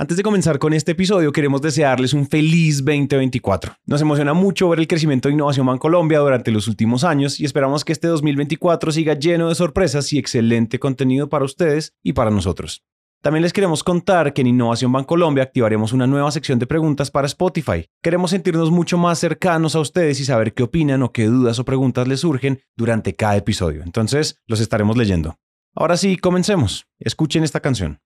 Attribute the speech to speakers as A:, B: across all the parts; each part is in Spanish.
A: Antes de comenzar con este episodio, queremos desearles un feliz 2024. Nos emociona mucho ver el crecimiento de Innovación Bancolombia durante los últimos años y esperamos que este 2024 siga lleno de sorpresas y excelente contenido para ustedes y para nosotros. También les queremos contar que en Innovación Bancolombia activaremos una nueva sección de preguntas para Spotify. Queremos sentirnos mucho más cercanos a ustedes y saber qué opinan o qué dudas o preguntas les surgen durante cada episodio. Entonces, los estaremos leyendo. Ahora sí, comencemos. Escuchen esta canción.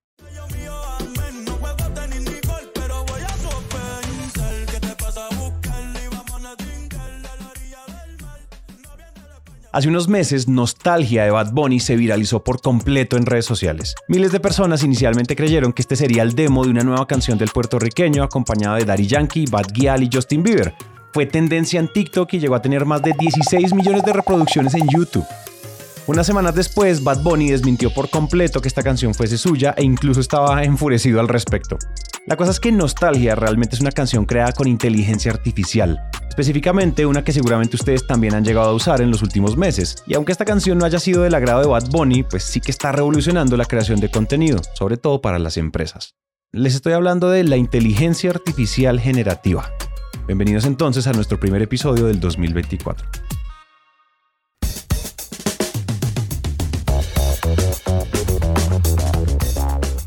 A: Hace unos meses, Nostalgia de Bad Bunny se viralizó por completo en redes sociales. Miles de personas inicialmente creyeron que este sería el demo de una nueva canción del puertorriqueño acompañado de Daddy Yankee, Bad Gyal y Justin Bieber. Fue tendencia en TikTok y llegó a tener más de 16 millones de reproducciones en YouTube. Unas semanas después, Bad Bunny desmintió por completo que esta canción fuese suya e incluso estaba enfurecido al respecto. La cosa es que Nostalgia realmente es una canción creada con inteligencia artificial, específicamente una que seguramente ustedes también han llegado a usar en los últimos meses. Y aunque esta canción no haya sido del agrado de Bad Bunny, pues sí que está revolucionando la creación de contenido, sobre todo para las empresas. Les estoy hablando de la inteligencia artificial generativa. Bienvenidos entonces a nuestro primer episodio del 2024.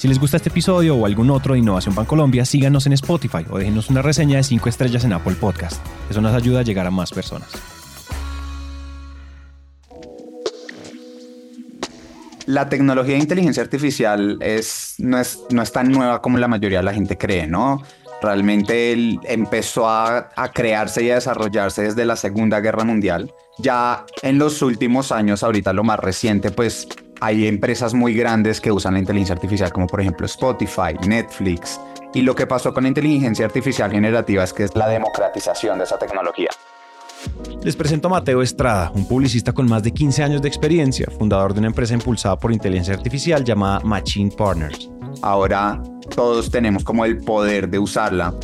A: Si les gusta este episodio o algún otro de Innovación Bancolombia, síganos en Spotify o déjenos una reseña de 5 estrellas en Apple Podcast. Eso nos ayuda a llegar a más personas.
B: La tecnología de inteligencia artificial es, no, es, no es tan nueva como la mayoría de la gente cree, ¿no? Realmente él empezó a, a, crearse y a desarrollarse desde la Segunda Guerra Mundial. Ya en los últimos años, ahorita lo más reciente, pues hay empresas muy grandes que usan la inteligencia artificial, como por ejemplo Spotify, Netflix. Y lo que pasó con la inteligencia artificial generativa es que es la democratización de esa tecnología.
A: Les presento a Mateo Estrada, un publicista con más de 15 años de experiencia, fundador de una empresa impulsada por inteligencia artificial llamada Machine Partners.
B: Ahora todos tenemos como el poder de usarla.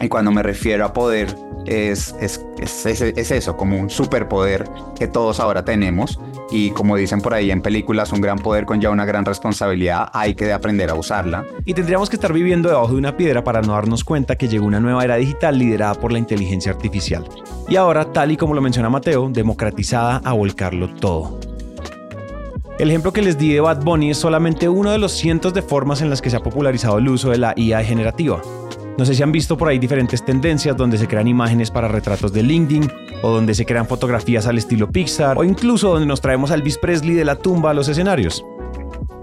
B: Y cuando me refiero a poder, es, es, es, es eso, como un superpoder que todos ahora tenemos y como dicen por ahí en películas, un gran poder con ya una gran responsabilidad, hay que aprender a usarla.
A: Y tendríamos que estar viviendo debajo de una piedra para no darnos cuenta que llegó una nueva era digital liderada por la inteligencia artificial. Y ahora, tal y como lo menciona Mateo, democratizada a volcarlo todo. El ejemplo que les di de Bad Bunny es solamente uno de los cientos de formas en las que se ha popularizado el uso de la IA generativa. No sé si han visto por ahí diferentes tendencias donde se crean imágenes para retratos de LinkedIn o donde se crean fotografías al estilo Pixar o incluso donde nos traemos a Elvis Presley de la tumba a los escenarios.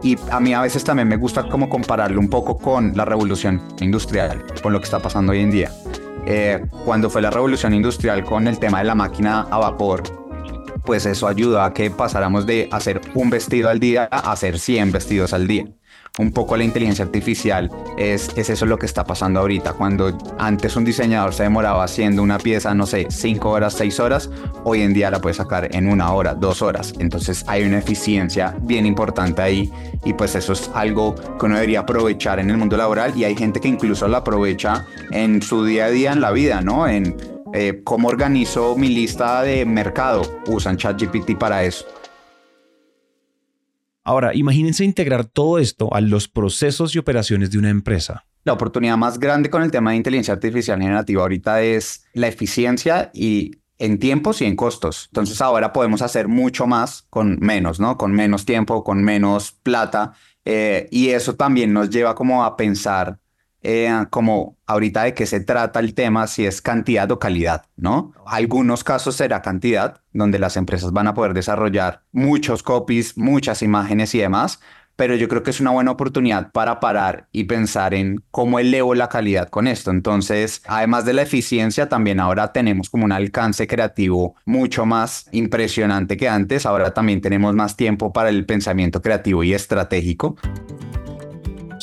B: Y a mí a veces también me gusta como compararlo un poco con la revolución industrial, con lo que está pasando hoy en día. Eh, cuando fue la revolución industrial con el tema de la máquina a vapor, pues eso ayudó a que pasáramos de hacer un vestido al día a hacer 100 vestidos al día un poco la inteligencia artificial es, es eso lo que está pasando ahorita. Cuando antes un diseñador se demoraba haciendo una pieza, no sé, 5 horas, 6 horas, hoy en día la puede sacar en una hora, dos horas. Entonces hay una eficiencia bien importante ahí y pues eso es algo que uno debería aprovechar en el mundo laboral y hay gente que incluso la aprovecha en su día a día en la vida, ¿no? En eh, cómo organizo mi lista de mercado. Usan ChatGPT para eso.
A: Ahora, imagínense integrar todo esto a los procesos y operaciones de una empresa.
B: La oportunidad más grande con el tema de inteligencia artificial generativa ahorita es la eficiencia y en tiempos y en costos. Entonces ahora podemos hacer mucho más con menos, ¿no? Con menos tiempo, con menos plata. Eh, y eso también nos lleva como a pensar eh, como ahorita de qué se trata el tema, si es cantidad o calidad, ¿no? Algunos casos será cantidad, donde las empresas van a poder desarrollar muchos copies, muchas imágenes y demás, pero yo creo que es una buena oportunidad para parar y pensar en cómo elevo la calidad con esto. Entonces, además de la eficiencia, también ahora tenemos como un alcance creativo mucho más impresionante que antes. Ahora también tenemos más tiempo para el pensamiento creativo y estratégico.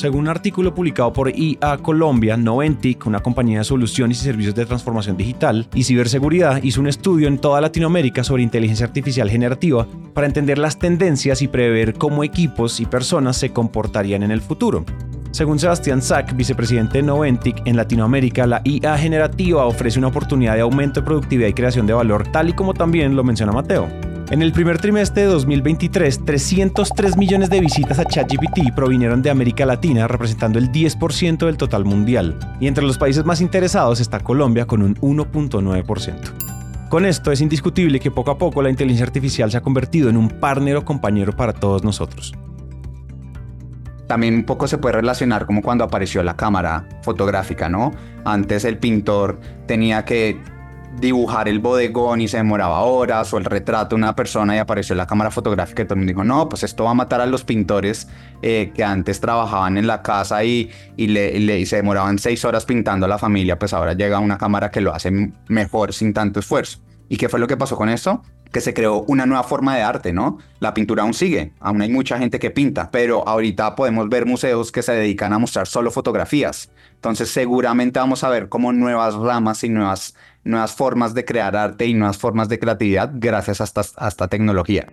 A: Según un artículo publicado por IA Colombia, Noventic, una compañía de soluciones y servicios de transformación digital y ciberseguridad, hizo un estudio en toda Latinoamérica sobre inteligencia artificial generativa para entender las tendencias y prever cómo equipos y personas se comportarían en el futuro. Según Sebastián Sack, vicepresidente de Noventic en Latinoamérica, la IA generativa ofrece una oportunidad de aumento de productividad y creación de valor, tal y como también lo menciona Mateo. En el primer trimestre de 2023, 303 millones de visitas a ChatGPT provinieron de América Latina, representando el 10% del total mundial. Y entre los países más interesados está Colombia con un 1.9%. Con esto es indiscutible que poco a poco la inteligencia artificial se ha convertido en un partner o compañero para todos nosotros.
B: También un poco se puede relacionar como cuando apareció la cámara fotográfica, ¿no? Antes el pintor tenía que dibujar el bodegón y se demoraba horas, o el retrato de una persona y apareció la cámara fotográfica y todo el mundo dijo, no, pues esto va a matar a los pintores eh, que antes trabajaban en la casa y, y, le, se demoraban seis horas pintando a la familia, pues ahora llega una cámara que lo hace mejor sin tanto esfuerzo. ¿Y qué fue lo que pasó con esto? que se creó una nueva forma de arte, ¿no? La pintura aún sigue, aún hay mucha gente que pinta, pero ahorita podemos ver museos que se dedican a mostrar solo fotografías. Entonces seguramente vamos a ver como nuevas ramas y nuevas nuevas formas de crear arte y nuevas formas de creatividad gracias a esta, tecnología.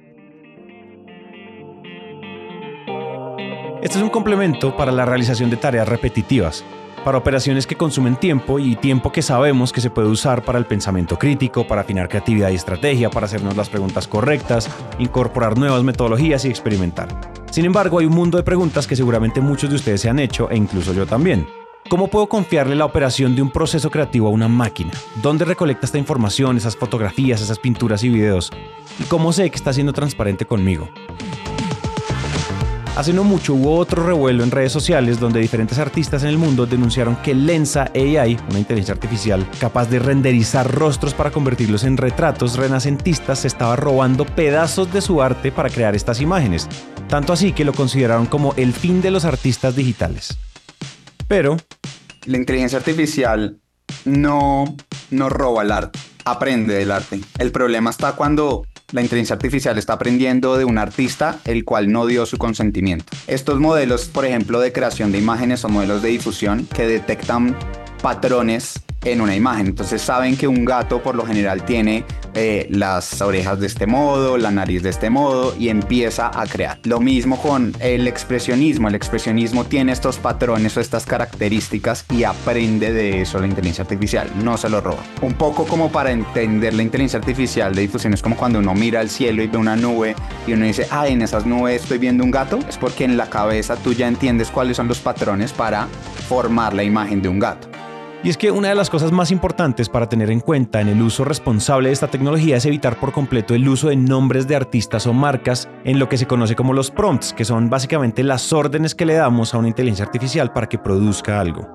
A: Este es un complemento para la realización de tareas repetitivas, para operaciones que consumen tiempo y tiempo que sabemos que se puede usar para el pensamiento crítico, para afinar creatividad y estrategia, para hacernos las preguntas correctas, incorporar nuevas metodologías y experimentar. Sin embargo, hay un mundo de preguntas que seguramente muchos de ustedes se han hecho e incluso yo también. ¿Cómo puedo confiarle la operación de un proceso creativo a una máquina? ¿Dónde recolecta esta información, esas fotografías, esas pinturas y videos? ¿Y cómo sé que está siendo transparente conmigo? Hace no mucho hubo otro revuelo en redes sociales donde diferentes artistas en el mundo denunciaron que Lensa AI, una inteligencia artificial capaz de renderizar rostros para convertirlos en retratos renacentistas, se estaba robando pedazos de su arte para crear estas imágenes. Tanto así que lo consideraron como el fin de los artistas digitales. Pero
B: la inteligencia artificial no, no roba el arte, aprende del arte. El problema está cuando la inteligencia artificial está aprendiendo de un artista el cual no dio su consentimiento. Estos modelos, por ejemplo, de creación de imágenes o modelos de difusión que detectan patrones en una imagen. Entonces saben que un gato por lo general tiene eh, las orejas de este modo, la nariz de este modo y empieza a crear. Lo mismo con el expresionismo. El expresionismo tiene estos patrones o estas características y aprende de eso la inteligencia artificial, no se lo roba. Un poco como para entender la inteligencia artificial de difusión es como cuando uno mira al cielo y ve una nube y uno dice, ah, en esas nubes estoy viendo un gato. Es porque en la cabeza tú ya entiendes cuáles son los patrones para formar la imagen de un gato.
A: Y es que una de las cosas más importantes para tener en cuenta en el uso responsable de esta tecnología es evitar por completo el uso de nombres de artistas o marcas en lo que se conoce como los prompts, que son básicamente las órdenes que le damos a una inteligencia artificial para que produzca algo.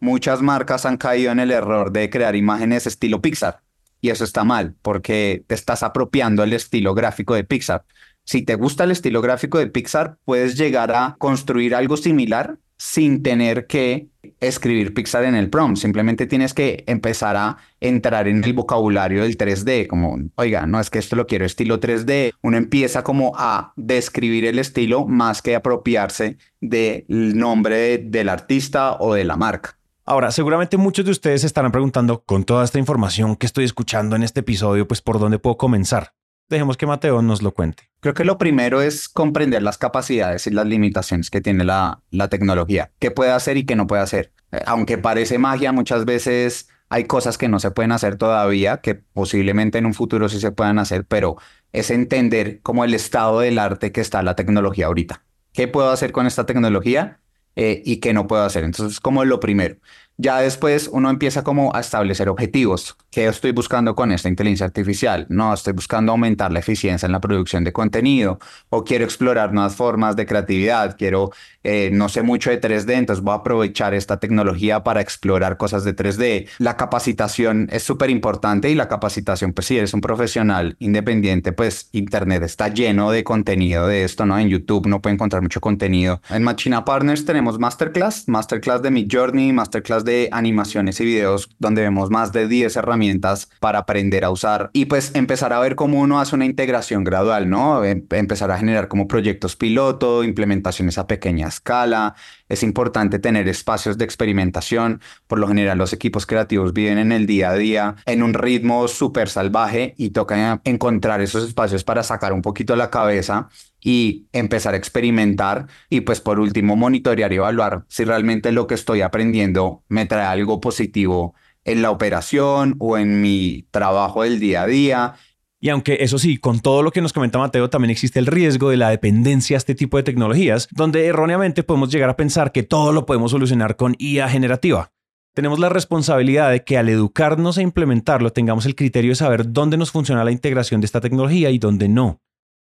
B: Muchas marcas han caído en el error de crear imágenes estilo Pixar. Y eso está mal, porque te estás apropiando el estilo gráfico de Pixar. Si te gusta el estilo gráfico de Pixar, puedes llegar a construir algo similar sin tener que escribir Pixar en el prompt. Simplemente tienes que empezar a entrar en el vocabulario del 3D, como, oiga, no es que esto lo quiero estilo 3D. Uno empieza como a describir el estilo más que apropiarse del nombre del artista o de la marca.
A: Ahora, seguramente muchos de ustedes estarán preguntando, con toda esta información que estoy escuchando en este episodio, pues por dónde puedo comenzar. Dejemos que Mateo nos lo cuente.
B: Creo que lo primero es comprender las capacidades y las limitaciones que tiene la, la tecnología, qué puede hacer y qué no puede hacer. Eh, aunque parece magia, muchas veces hay cosas que no se pueden hacer todavía, que posiblemente en un futuro sí se puedan hacer, pero es entender como el estado del arte que está la tecnología ahorita. ¿Qué puedo hacer con esta tecnología eh, y qué no puedo hacer? Entonces, como lo primero. Ya después uno empieza como a establecer objetivos. ¿Qué estoy buscando con esta inteligencia artificial? No, estoy buscando aumentar la eficiencia en la producción de contenido o quiero explorar nuevas formas de creatividad, quiero, eh, no sé mucho de 3D, entonces voy a aprovechar esta tecnología para explorar cosas de 3D. La capacitación es súper importante y la capacitación, pues si eres un profesional independiente, pues Internet está lleno de contenido de esto, ¿no? En YouTube no puede encontrar mucho contenido. En Machina Partners tenemos Masterclass, Masterclass de Midjourney, Masterclass de de animaciones y videos donde vemos más de 10 herramientas para aprender a usar y pues empezar a ver cómo uno hace una integración gradual, ¿no? Em, empezar a generar como proyectos piloto, implementaciones a pequeña escala. Es importante tener espacios de experimentación. Por lo general los equipos creativos viven en el día a día en un ritmo súper salvaje y toca encontrar esos espacios para sacar un poquito la cabeza y empezar a experimentar y pues por último monitorear y evaluar si realmente lo que estoy aprendiendo me trae algo positivo en la operación o en mi trabajo del día a día.
A: Y aunque eso sí, con todo lo que nos comenta Mateo, también existe el riesgo de la dependencia a este tipo de tecnologías, donde erróneamente podemos llegar a pensar que todo lo podemos solucionar con IA generativa. Tenemos la responsabilidad de que al educarnos e implementarlo tengamos el criterio de saber dónde nos funciona la integración de esta tecnología y dónde no.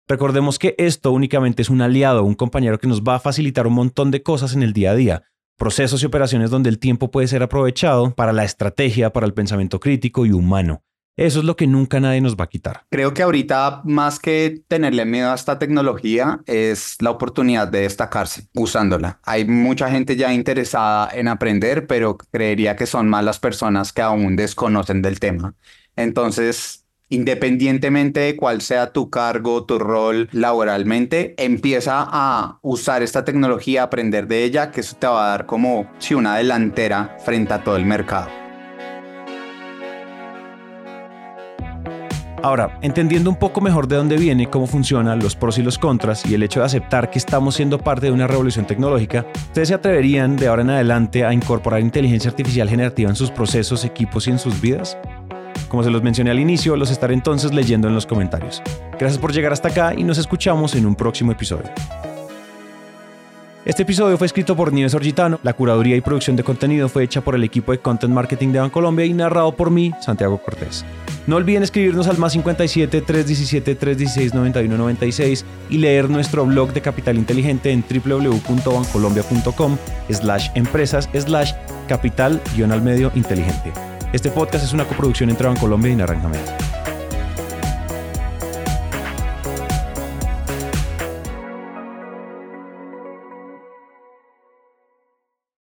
A: Recordemos que esto únicamente es un aliado, un compañero que nos va a facilitar un montón de cosas en el día a día, procesos y operaciones donde el tiempo puede ser aprovechado para la estrategia, para el pensamiento crítico y humano. Eso es lo que nunca nadie nos va a quitar.
B: Creo que ahorita más que tenerle miedo a esta tecnología es la oportunidad de destacarse usándola. Hay mucha gente ya interesada en aprender, pero creería que son más las personas que aún desconocen del tema. Entonces, independientemente de cuál sea tu cargo, tu rol laboralmente, empieza a usar esta tecnología, aprender de ella, que eso te va a dar como si una delantera frente a todo el mercado.
A: Ahora, entendiendo un poco mejor de dónde viene, cómo funciona, los pros y los contras y el hecho de aceptar que estamos siendo parte de una revolución tecnológica, ¿ustedes se atreverían de ahora en adelante a incorporar inteligencia artificial generativa en sus procesos, equipos y en sus vidas? Como se los mencioné al inicio, los estaré entonces leyendo en los comentarios. Gracias por llegar hasta acá y nos escuchamos en un próximo episodio. Este episodio fue escrito por Nieves Orgitano, la curaduría y producción de contenido fue hecha por el equipo de Content Marketing de Bancolombia y narrado por mí, Santiago Cortés. No olviden escribirnos al más 57 317 316 91 96 y leer nuestro blog de Capital Inteligente en www.bancolombia.com slash empresas slash capital al medio inteligente. Este podcast es una coproducción entre Bancolombia y Naranja Media.